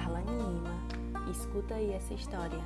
Darla Lima. Escuta aí essa história.